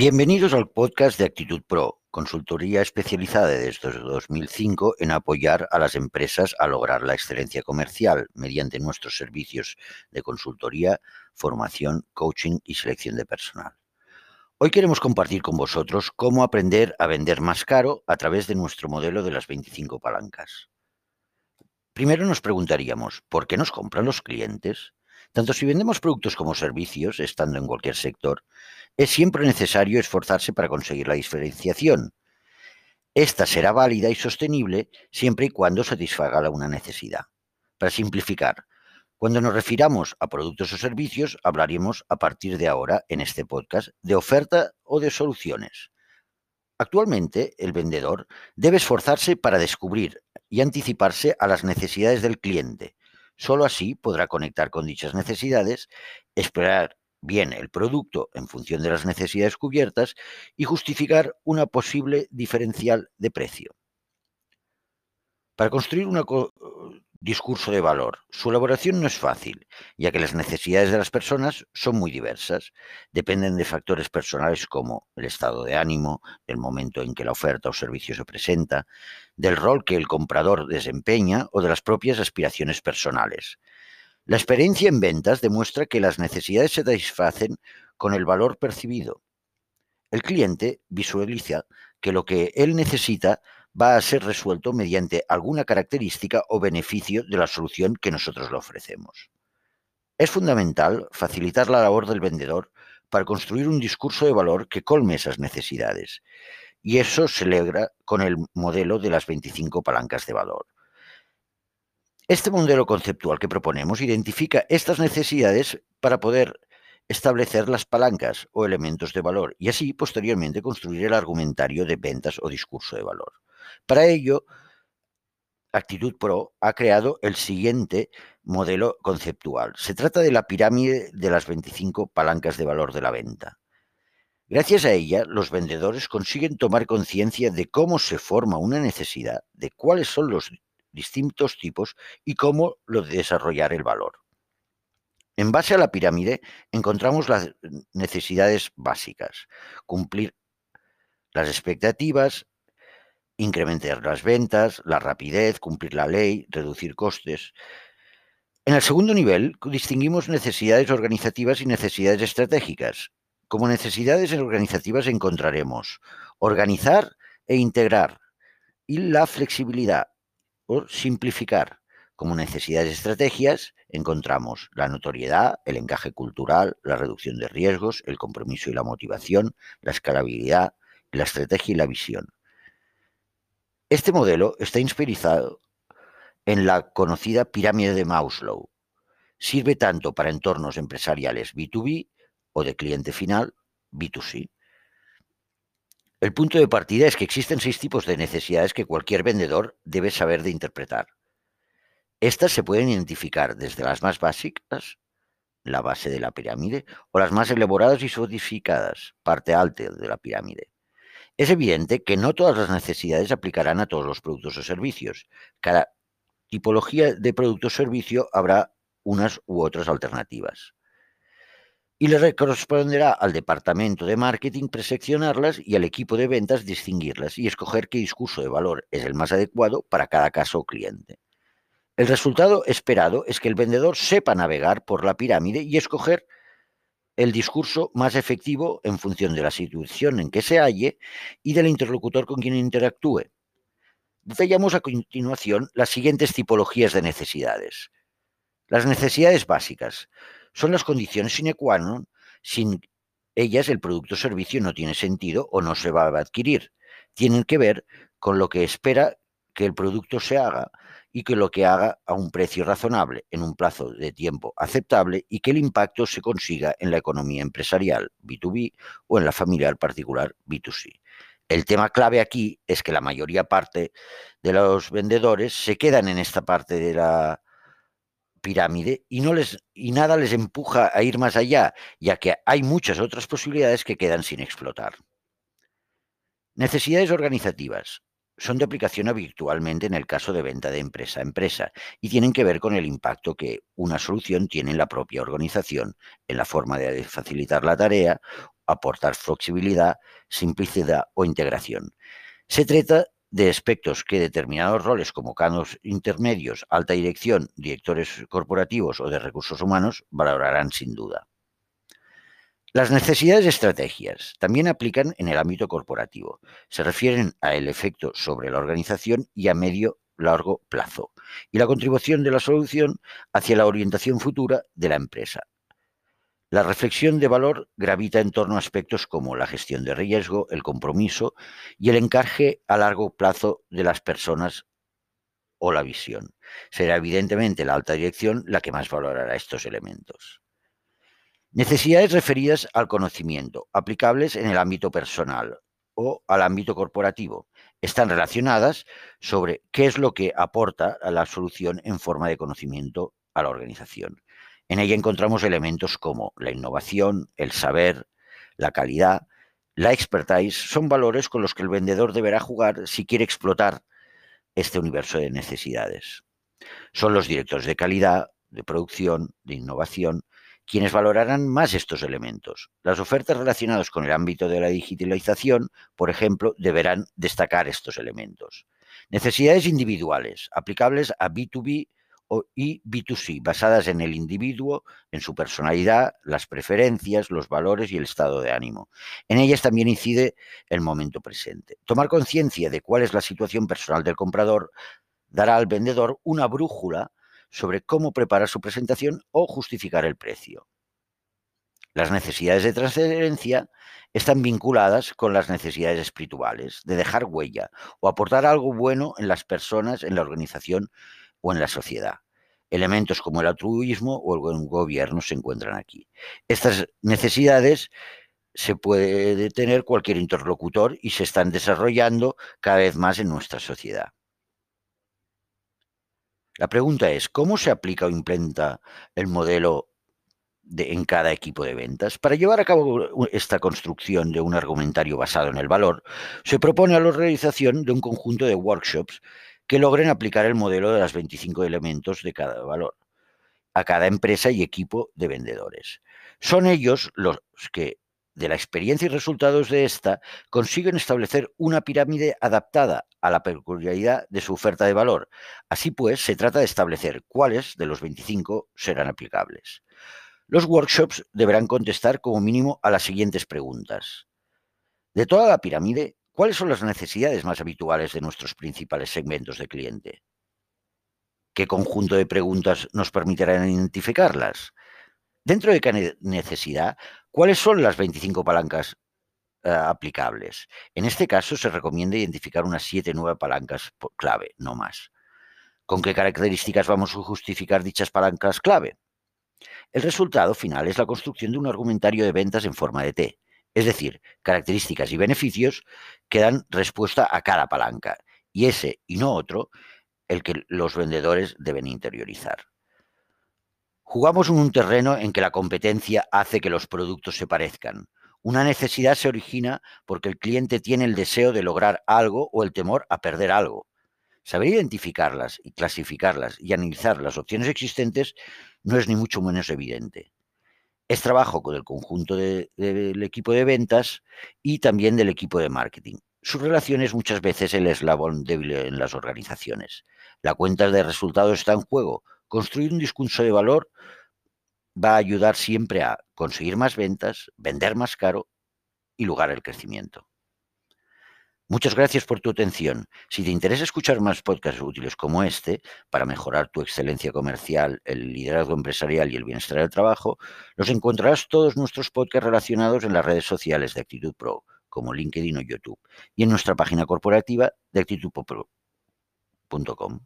Bienvenidos al podcast de Actitud Pro, consultoría especializada desde 2005 en apoyar a las empresas a lograr la excelencia comercial mediante nuestros servicios de consultoría, formación, coaching y selección de personal. Hoy queremos compartir con vosotros cómo aprender a vender más caro a través de nuestro modelo de las 25 palancas. Primero nos preguntaríamos, ¿por qué nos compran los clientes? Tanto si vendemos productos como servicios, estando en cualquier sector, es siempre necesario esforzarse para conseguir la diferenciación. Esta será válida y sostenible siempre y cuando satisfaga una necesidad. Para simplificar, cuando nos refiramos a productos o servicios, hablaremos a partir de ahora en este podcast de oferta o de soluciones. Actualmente, el vendedor debe esforzarse para descubrir y anticiparse a las necesidades del cliente. Solo así podrá conectar con dichas necesidades, esperar bien el producto en función de las necesidades cubiertas y justificar una posible diferencial de precio. Para construir una discurso de valor. Su elaboración no es fácil, ya que las necesidades de las personas son muy diversas. Dependen de factores personales como el estado de ánimo, el momento en que la oferta o servicio se presenta, del rol que el comprador desempeña o de las propias aspiraciones personales. La experiencia en ventas demuestra que las necesidades se satisfacen con el valor percibido. El cliente visualiza que lo que él necesita va a ser resuelto mediante alguna característica o beneficio de la solución que nosotros le ofrecemos. Es fundamental facilitar la labor del vendedor para construir un discurso de valor que colme esas necesidades. Y eso se logra con el modelo de las 25 palancas de valor. Este modelo conceptual que proponemos identifica estas necesidades para poder establecer las palancas o elementos de valor y así posteriormente construir el argumentario de ventas o discurso de valor. Para ello, Actitud Pro ha creado el siguiente modelo conceptual. Se trata de la pirámide de las 25 palancas de valor de la venta. Gracias a ella, los vendedores consiguen tomar conciencia de cómo se forma una necesidad, de cuáles son los distintos tipos y cómo lo desarrollar el valor. En base a la pirámide encontramos las necesidades básicas, cumplir las expectativas, incrementar las ventas, la rapidez, cumplir la ley, reducir costes. En el segundo nivel distinguimos necesidades organizativas y necesidades estratégicas. Como necesidades organizativas encontraremos organizar e integrar y la flexibilidad o simplificar. Como necesidades estrategias encontramos la notoriedad, el encaje cultural, la reducción de riesgos, el compromiso y la motivación, la escalabilidad, la estrategia y la visión. Este modelo está inspirizado en la conocida pirámide de Maslow. Sirve tanto para entornos empresariales B2B o de cliente final B2C. El punto de partida es que existen seis tipos de necesidades que cualquier vendedor debe saber de interpretar. Estas se pueden identificar desde las más básicas, la base de la pirámide, o las más elaboradas y sofisticadas, parte alta de la pirámide. Es evidente que no todas las necesidades aplicarán a todos los productos o servicios. Cada tipología de producto o servicio habrá unas u otras alternativas. Y le corresponderá al departamento de marketing preseccionarlas y al equipo de ventas distinguirlas y escoger qué discurso de valor es el más adecuado para cada caso o cliente. El resultado esperado es que el vendedor sepa navegar por la pirámide y escoger el discurso más efectivo en función de la situación en que se halle y del interlocutor con quien interactúe. Detallamos a continuación las siguientes tipologías de necesidades. Las necesidades básicas son las condiciones sine qua non. Sin ellas el producto o servicio no tiene sentido o no se va a adquirir. Tienen que ver con lo que espera que el producto se haga y que lo que haga a un precio razonable, en un plazo de tiempo aceptable y que el impacto se consiga en la economía empresarial B2B o en la familiar particular B2C. El tema clave aquí es que la mayoría parte de los vendedores se quedan en esta parte de la pirámide y no les y nada les empuja a ir más allá, ya que hay muchas otras posibilidades que quedan sin explotar. Necesidades organizativas son de aplicación habitualmente en el caso de venta de empresa a empresa y tienen que ver con el impacto que una solución tiene en la propia organización, en la forma de facilitar la tarea aportar flexibilidad, simplicidad o integración. Se trata de aspectos que determinados roles como canos intermedios, alta dirección, directores corporativos o de recursos humanos valorarán sin duda. Las necesidades de estrategias también aplican en el ámbito corporativo. Se refieren al efecto sobre la organización y a medio largo plazo y la contribución de la solución hacia la orientación futura de la empresa. La reflexión de valor gravita en torno a aspectos como la gestión de riesgo, el compromiso y el encarge a largo plazo de las personas o la visión. Será evidentemente la alta dirección la que más valorará estos elementos. Necesidades referidas al conocimiento, aplicables en el ámbito personal o al ámbito corporativo. Están relacionadas sobre qué es lo que aporta a la solución en forma de conocimiento a la organización. En ella encontramos elementos como la innovación, el saber, la calidad, la expertise, son valores con los que el vendedor deberá jugar si quiere explotar este universo de necesidades. Son los directores de calidad, de producción, de innovación, quienes valorarán más estos elementos. Las ofertas relacionadas con el ámbito de la digitalización, por ejemplo, deberán destacar estos elementos. Necesidades individuales, aplicables a B2B y B2C, basadas en el individuo, en su personalidad, las preferencias, los valores y el estado de ánimo. En ellas también incide el momento presente. Tomar conciencia de cuál es la situación personal del comprador dará al vendedor una brújula sobre cómo preparar su presentación o justificar el precio. Las necesidades de trascendencia están vinculadas con las necesidades espirituales, de dejar huella o aportar algo bueno en las personas, en la organización o en la sociedad. Elementos como el altruismo o el buen gobierno se encuentran aquí. Estas necesidades se puede tener cualquier interlocutor y se están desarrollando cada vez más en nuestra sociedad. La pregunta es, ¿cómo se aplica o implementa el modelo de, en cada equipo de ventas? Para llevar a cabo esta construcción de un argumentario basado en el valor, se propone la realización de un conjunto de workshops que logren aplicar el modelo de los 25 elementos de cada valor a cada empresa y equipo de vendedores. Son ellos los que de la experiencia y resultados de esta, consiguen establecer una pirámide adaptada a la peculiaridad de su oferta de valor. Así pues, se trata de establecer cuáles de los 25 serán aplicables. Los workshops deberán contestar como mínimo a las siguientes preguntas. De toda la pirámide, ¿cuáles son las necesidades más habituales de nuestros principales segmentos de cliente? ¿Qué conjunto de preguntas nos permitirán identificarlas? Dentro de cada necesidad, ¿cuáles son las 25 palancas eh, aplicables? En este caso, se recomienda identificar unas 7 nuevas palancas clave, no más. ¿Con qué características vamos a justificar dichas palancas clave? El resultado final es la construcción de un argumentario de ventas en forma de T, es decir, características y beneficios que dan respuesta a cada palanca, y ese y no otro el que los vendedores deben interiorizar. Jugamos en un terreno en que la competencia hace que los productos se parezcan. Una necesidad se origina porque el cliente tiene el deseo de lograr algo o el temor a perder algo. Saber identificarlas y clasificarlas y analizar las opciones existentes no es ni mucho menos evidente. Es trabajo con el conjunto del equipo de ventas y también del equipo de marketing. Su relación es muchas veces el eslabón débil en las organizaciones. La cuenta de resultados está en juego, Construir un discurso de valor va a ayudar siempre a conseguir más ventas, vender más caro y lugar el crecimiento. Muchas gracias por tu atención. Si te interesa escuchar más podcasts útiles como este para mejorar tu excelencia comercial, el liderazgo empresarial y el bienestar del trabajo, los encontrarás todos nuestros podcasts relacionados en las redes sociales de Actitud Pro, como LinkedIn o YouTube, y en nuestra página corporativa de actitudpro.com.